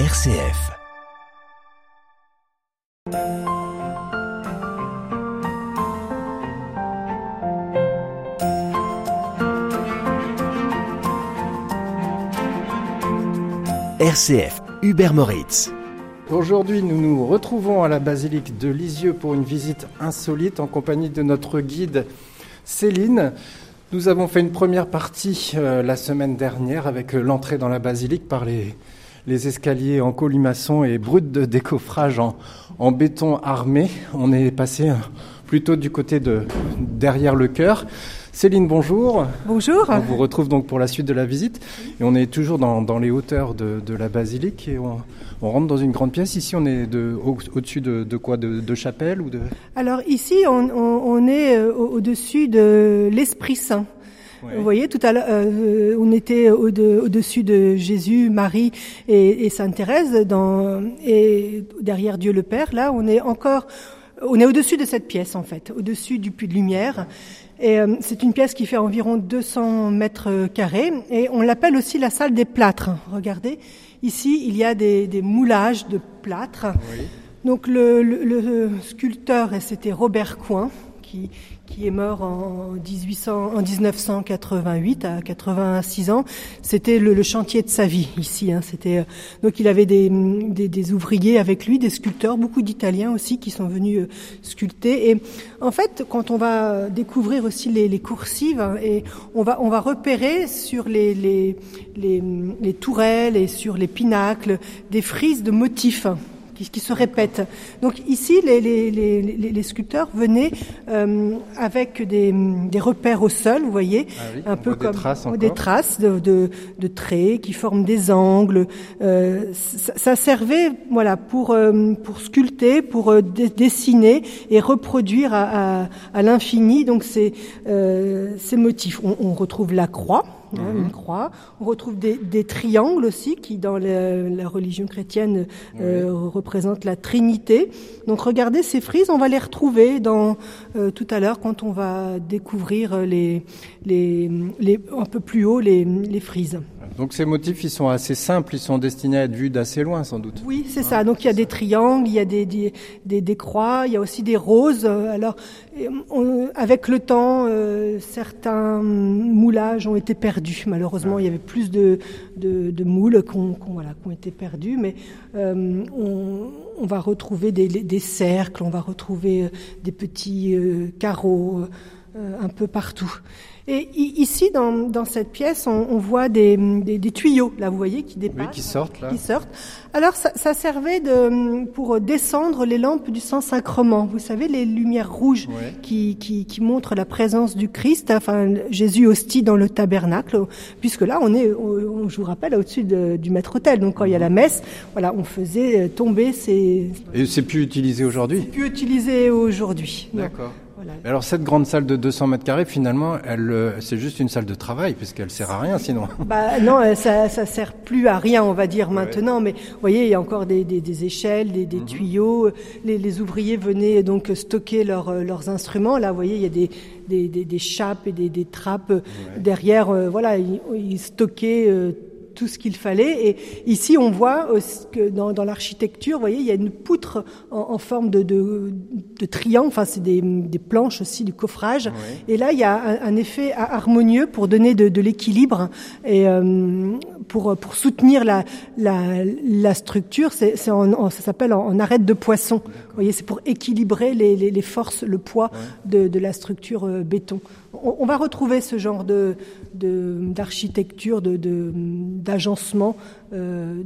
RCF. RCF, Hubert Moritz. Aujourd'hui, nous nous retrouvons à la basilique de Lisieux pour une visite insolite en compagnie de notre guide Céline. Nous avons fait une première partie euh, la semaine dernière avec l'entrée dans la basilique par les, les escaliers en colimaçon et brut de décoffrage en, en béton armé. On est passé euh, plutôt du côté de derrière le chœur. Céline, bonjour. Bonjour. On vous retrouve donc pour la suite de la visite. Et on est toujours dans, dans les hauteurs de, de, la basilique et on, on, rentre dans une grande pièce. Ici, on est de, au, au-dessus de, de, quoi? De, de, chapelle ou de... Alors ici, on, on, on est euh, au-dessus de l'Esprit Saint. Ouais. Vous voyez, tout à l'heure, euh, on était au-dessus de, Jésus, Marie et, et Sainte Thérèse, dans, et derrière Dieu le Père. Là, on est encore, on est au-dessus de cette pièce en fait, au-dessus du puits de lumière. Et euh, c'est une pièce qui fait environ 200 mètres carrés et on l'appelle aussi la salle des plâtres. Regardez, ici il y a des, des moulages de plâtres. Oui. Donc le, le, le sculpteur, c'était Robert Coin, qui, qui est mort en, 1800, en 1988 à 86 ans. C'était le, chantier de sa vie ici. Hein. Euh, donc il avait des, des, ouvriers avec lui, des sculpteurs, beaucoup d'Italiens aussi qui sont venus euh, sculpter. Et en fait, quand on va découvrir aussi les, les coursives hein, et on va repérer sur les, les les, les tourelles et sur les pinacles des frises de motifs qui, qui, se répètent. Donc ici, les, les, les, les sculpteurs venaient euh, avec des, des, repères au sol, vous voyez, ah oui, un peu des comme traces, des traces de, de, de, traits qui forment des angles. Euh, ça, ça, servait, voilà, pour euh, pour sculpter, pour euh, dessiner et reproduire à, à, à l'infini. Donc ces euh, ces motifs. On, on retrouve la croix. Hein, une croix. On retrouve des, des, triangles aussi qui, dans la, la religion chrétienne, euh, oui. représentent la Trinité. Donc, regardez ces frises, on va les retrouver dans euh, tout à l'heure quand on va découvrir les, les, les, un peu plus haut les, les frises. Donc ces motifs, ils sont assez simples, ils sont destinés à être vus d'assez loin, sans doute. Oui, c'est ça. Donc il y a des triangles, il y a des, des, croix, il y a aussi des roses. Alors, on, avec le temps, euh, certains moulages ont été perdus. Malheureusement, il y avait plus de, de, moules qui voilà, qui ont été perdus, mais euh, on, va retrouver des, cercles, on va retrouver des petits euh, carreaux euh, un peu partout. Et ici, dans, dans cette pièce, on, on voit des, des, des, tuyaux, là, vous voyez, qui dépassent. Oui, qui sortent, là. Qui sortent. Alors, ça, ça, servait de, pour descendre les lampes du Saint-Sacrement. Vous savez, les lumières rouges ouais. qui, qui, qui, montrent la présence du Christ, enfin, Jésus hostie dans le tabernacle, puisque là, on est, on, je vous rappelle, au-dessus de, du maître-autel. Donc, quand il y a la messe, voilà, on faisait tomber ces... Et c'est plus utilisé aujourd'hui? C'est plus utilisé aujourd'hui. D'accord. Voilà. Alors cette grande salle de 200 mètres carrés, finalement, elle, euh, c'est juste une salle de travail puisqu'elle sert à rien sinon. Bah non, ça, ça sert plus à rien, on va dire maintenant. Mais vous voyez, il y a encore des, des, des échelles, des, des mmh. tuyaux. Les, les, ouvriers venaient donc stocker leurs, leurs instruments. Là, vous voyez, il y a des, des, des chapes et des, des trappes ouais. derrière. Euh, voilà, ils, ils stockaient. Euh, tout ce qu'il fallait. Et ici, on voit que dans, dans l'architecture, vous voyez, il y a une poutre en, en forme de, de, de, triangle. Enfin, c'est des, des, planches aussi du coffrage. Oui. Et là, il y a un, un, effet harmonieux pour donner de, de l'équilibre et euh, pour pour soutenir la la, la structure. C'est en, en, ça s'appelle en, en, arête de poisson. Vous voyez, c'est pour équilibrer les, les, les, forces, le poids de, de la structure euh, béton. On, on, va retrouver ce genre de d'architecture, de, d'agencement euh,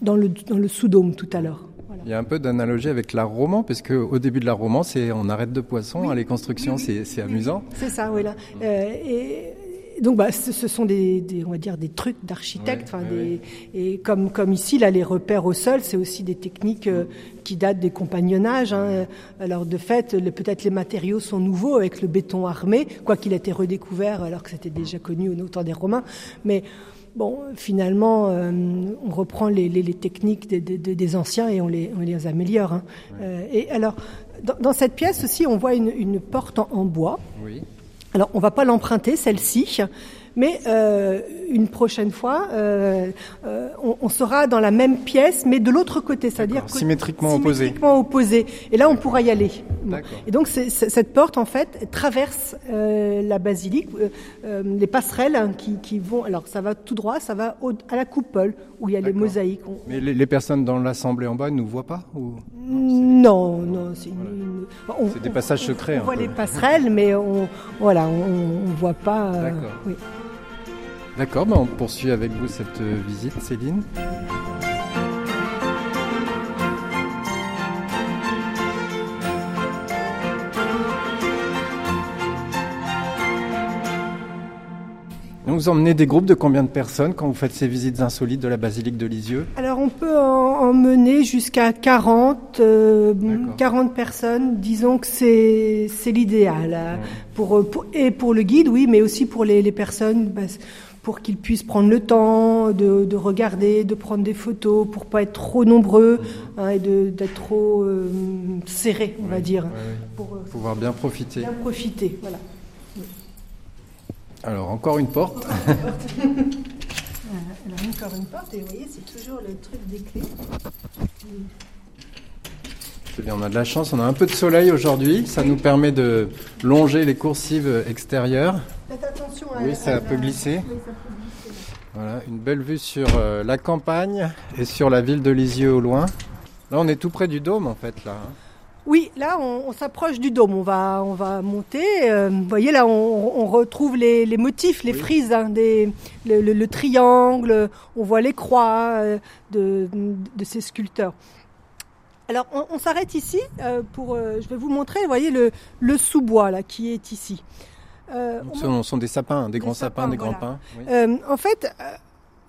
dans le, dans le sous-dôme tout à l'heure. Il y a un peu d'analogie avec l'art roman, parce qu'au début de l'art roman, c'est on arrête de poisson, oui. hein, les constructions, oui, oui. c'est amusant. C'est ça, oui. Là. Euh, et donc, bah, ce, sont des, des, on va dire, des trucs d'architectes. Ouais, ouais, et comme, comme ici, là, les repères au sol, c'est aussi des techniques euh, qui datent des compagnonnages. Hein. Alors, de fait, peut-être les matériaux sont nouveaux avec le béton armé, quoi qu'il ait été redécouvert alors que c'était déjà connu au temps des Romains. Mais bon, finalement, euh, on reprend les, les, les techniques des, des, des, anciens et on les, on les améliore. Hein. Euh, et alors, dans, dans, cette pièce aussi, on voit une, une porte en, en bois. Oui. Alors, on va pas l'emprunter, celle-ci, mais euh, une prochaine fois, euh, euh, on, on, sera dans la même pièce, mais de l'autre côté, c'est-à-dire symétriquement opposé. Symétriquement opposé. Et là, on pourra y aller. Et donc, cette porte, en fait, traverse euh, la basilique, euh, les passerelles hein, qui, qui, vont. Alors, ça va tout droit, ça va au, à la coupole où il y a les mosaïques. On... Mais les, les, personnes dans l'assemblée en bas ne nous voient pas ou... Non, non, c'est, voilà. des passages secrets. On, voit les passerelles, mais on, voilà, on, ne voit pas. D'accord. Oui. D'accord, bah on poursuit avec vous cette euh, visite, Céline. Vous emmenez des groupes de combien de personnes quand vous faites ces visites insolites de la basilique de Lisieux? Alors on peut en, mener jusqu'à 40, euh, 40 personnes. Disons que c'est l'idéal. Hein. Pour, pour, et pour le guide, oui, mais aussi pour les, les personnes. Bah, pour qu'ils puissent prendre le temps de, de, regarder, de prendre des photos, pour pas être trop nombreux hein, et d'être trop euh, serré, on va dire, pour euh, pouvoir bien profiter. Bien profiter, voilà. Alors encore une porte. Alors encore une porte et vous voyez c'est toujours le truc des clés. Bien, on a de la chance, on a un peu de soleil aujourd'hui, ça nous permet de longer les coursives extérieures. Faites attention à Oui, ça, peut, glisser. Oui, ça peut glisser. Voilà, une belle vue sur euh, la campagne et sur la ville de Lisieux au loin. Là, on est tout près du dôme en fait là. Hein. Oui, là, on, on s'approche du dôme. On va, on va monter. Euh, vous voyez, là, on, on retrouve les, les, motifs, les oui. frises, hein, des, le, le, le, triangle. On voit les croix euh, de, de, ces sculpteurs. Alors, on, on s'arrête ici euh, pour. Euh, je vais vous montrer. Vous voyez le, le sous-bois là qui est ici. Euh, ce sont, des sapins, des, des grands sapins, sapins des voilà. grands pins. Oui. en fait,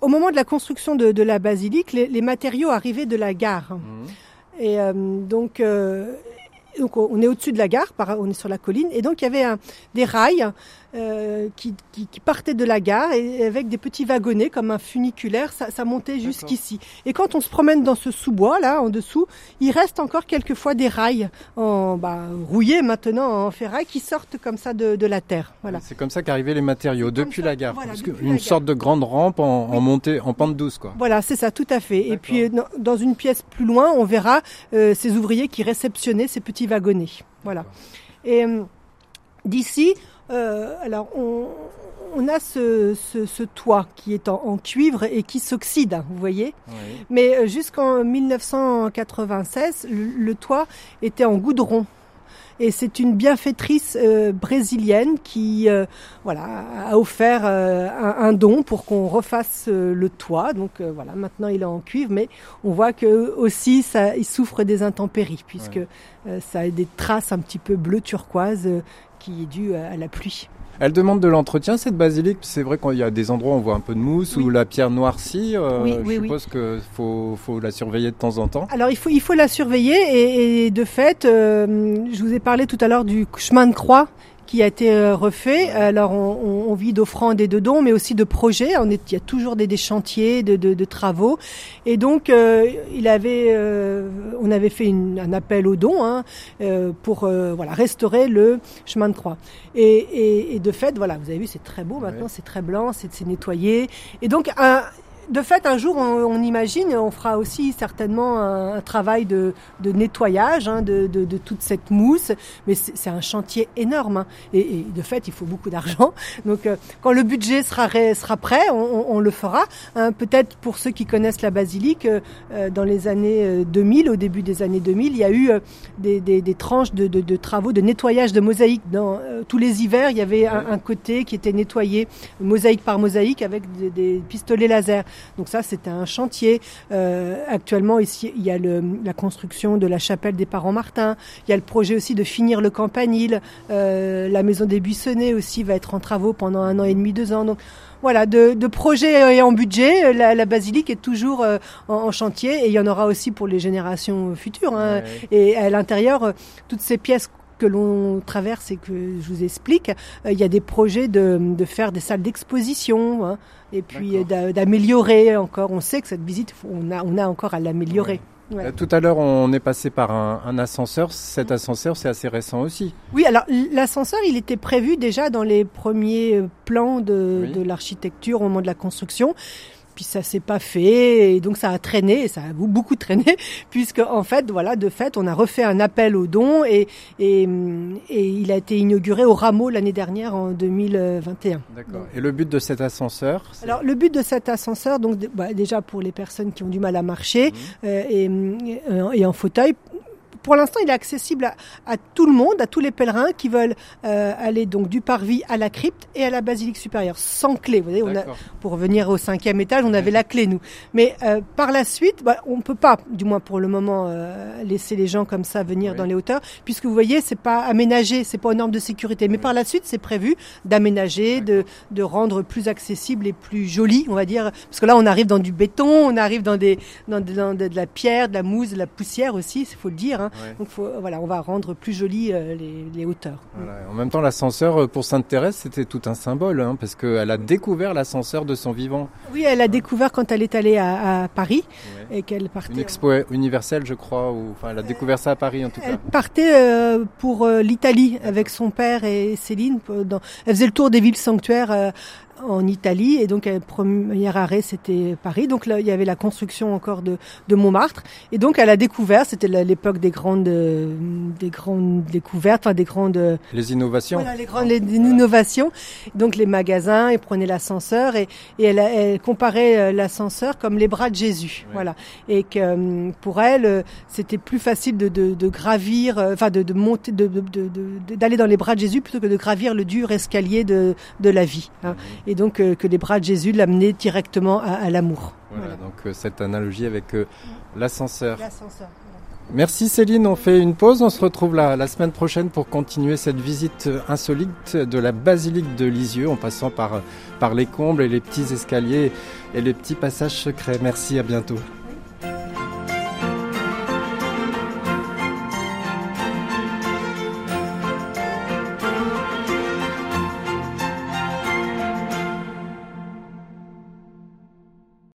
au moment de la construction de, de la basilique, les, les, matériaux arrivaient de la gare. Mmh. Et euh, donc, euh, donc, on est au-dessus de la gare, on est sur la colline, et donc il y avait un, des rails euh, qui, qui, qui, partaient de la gare et avec des petits wagonnets comme un funiculaire, ça, ça montait jusqu'ici. Et quand on se promène dans ce sous-bois là, en dessous, il reste encore quelquefois des rails en bah, rouillés maintenant en ferraille qui sortent comme ça de, de la terre. Voilà. C'est comme ça qu'arrivaient les matériaux depuis ça, la gare, voilà, depuis une sorte de grande rampe en, oui. en montée, en pente douce quoi. Voilà, c'est ça, tout à fait. Et puis dans une pièce plus loin, on verra euh, ces ouvriers qui réceptionnaient ces petits wagonnets. Voilà. Et euh, d'ici, euh, alors on, on a ce, ce, ce, toit qui est en, en cuivre et qui s'oxyde, vous voyez. Oui. Mais euh, jusqu'en 1996, le, le, toit était en goudron. Et c'est une bienfaitrice euh, brésilienne qui euh, voilà, a offert euh, un, un, don pour qu'on refasse euh, le toit. Donc euh, voilà, maintenant il est en cuivre, mais on voit que aussi ça, il souffre des intempéries puisque ouais. Euh, ça a des traces un petit peu bleu turquoise qui est due à, à la pluie. Elle demande de l'entretien, cette basilique. C'est vrai qu'il y a des endroits où on voit un peu de mousse, oui. où la pierre noircit. Euh, oui, oui, je suppose qu'il faut, faut, la surveiller de temps en temps. Alors, il faut, il faut la surveiller. Et, et de fait, euh, je vous ai parlé tout à l'heure du chemin de croix qui a été euh, refait. Alors on, on vit d'offrandes et de dons, mais aussi de projets. On est, il y a toujours des, des chantiers, de, de, de, travaux. Et donc euh, il avait, euh, on avait fait une, un appel aux dons hein, euh, pour euh, voilà restaurer le chemin de croix. Et, et, et de fait, voilà, vous avez vu, c'est très beau maintenant, ouais. c'est très blanc, c'est nettoyé. Et donc un, de fait, un jour, on, on, imagine, on fera aussi certainement un, un travail de, de nettoyage hein, de, de, de, toute cette mousse, mais c'est un chantier énorme. Hein, et, et, de fait, il faut beaucoup d'argent. Donc, euh, quand le budget sera, sera prêt, on, on le fera. Hein, Peut-être pour ceux qui connaissent la basilique, euh, dans les années 2000, au début des années 2000, il y a eu euh, des, des, des, tranches de, de, travaux de nettoyage de mosaïque. Dans euh, tous les hivers, il y avait un, un, côté qui était nettoyé mosaïque par mosaïque avec des, des pistolets laser. Donc ça, c'était un chantier. Euh, actuellement, ici, il y a le, la construction de la chapelle des parents Martin. Il y a le projet aussi de finir le campanile. Euh, la maison des Buissonnets aussi va être en travaux pendant un an et demi, deux ans. Donc voilà, de, de projets et en budget, la, la basilique est toujours euh, en, en, chantier et il y en aura aussi pour les générations futures. Hein. Ouais. Et à l'intérieur, toutes ces pièces que l'on traverse et que je vous explique, euh, il y a des projets de, de faire des salles d'exposition hein, et puis d'améliorer encore. On sait que cette visite, on a, on a encore à l'améliorer. Ouais. Euh, tout à l'heure, on est passé par un, ascenseur. Cet ascenseur, c'est assez récent aussi. Oui, alors l'ascenseur, il était prévu déjà dans les premiers plans de, de l'architecture au moment de la construction puis ça s'est pas fait et donc ça a traîné ça a beaucoup traîné puisque en fait voilà de fait on a refait un appel aux dons et et, et il a été inauguré au Rameau l'année dernière en 2021. D'accord. Et le but de cet ascenseur Alors le but de cet ascenseur donc bah, déjà pour les personnes qui ont du mal à marcher mmh. euh, et, euh, et en fauteuil pour l'instant, il est accessible à, tout le monde, à tous les pèlerins qui veulent euh, aller donc du parvis à la crypte et à la basilique supérieure, sans clé. Vous voyez, on a, pour revenir au cinquième étage, on avait la clé nous. Mais euh, par la suite, bah, on peut pas, du moins pour le moment, euh, laisser les gens comme ça venir dans les hauteurs, puisque vous voyez, c'est pas aménagé, c'est pas aux normes de sécurité. Mais par la suite, c'est prévu d'aménager, de, de rendre plus accessible et plus joli, on va dire, parce que là, on arrive dans du béton, on arrive dans des dans de, de la pierre, de la mousse, de la poussière aussi, il faut le dire. Hein. Donc voilà, on va rendre plus jolies euh, les, hauteurs. En même temps, l'ascenseur euh, pour Sainte-Thérèse, c'était tout un symbole, hein, parce qu'elle a découvert l'ascenseur de son vivant. Oui, elle a découvert quand elle est allée à, Paris et qu'elle partait. Une expo universelle, je crois, ou enfin, elle a découvert ça à Paris en tout cas. Elle partait euh, pour l'Italie avec son père et Céline. Elle faisait le tour des villes sanctuaires en Italie. Et donc le premier arrêt c'était Paris. Donc là il y avait la construction encore de, de Montmartre. Et donc elle a découvert c'était l'époque des grandes des grandes découvertes enfin des grandes les innovations. voilà les grandes les innovations. Donc les magasins et prenait l'ascenseur et, et elle, elle, comparait euh, l'ascenseur comme les bras de Jésus. Voilà. Et que euh, pour elle euh, c'était plus facile de, de, de gravir enfin de, de monter de d'aller dans les bras de Jésus plutôt que de gravir le dur escalier de, de la vie hein et donc euh, que les bras de Jésus l'amenaient directement à, l'amour. Voilà, donc euh, cette analogie avec euh, l'ascenseur. Merci Céline, on fait une pause, on se retrouve la, la, semaine prochaine pour continuer cette visite insolite de la basilique de Lisieux en passant par, par les combles et les petits escaliers et les petits passages secrets. Merci, à bientôt.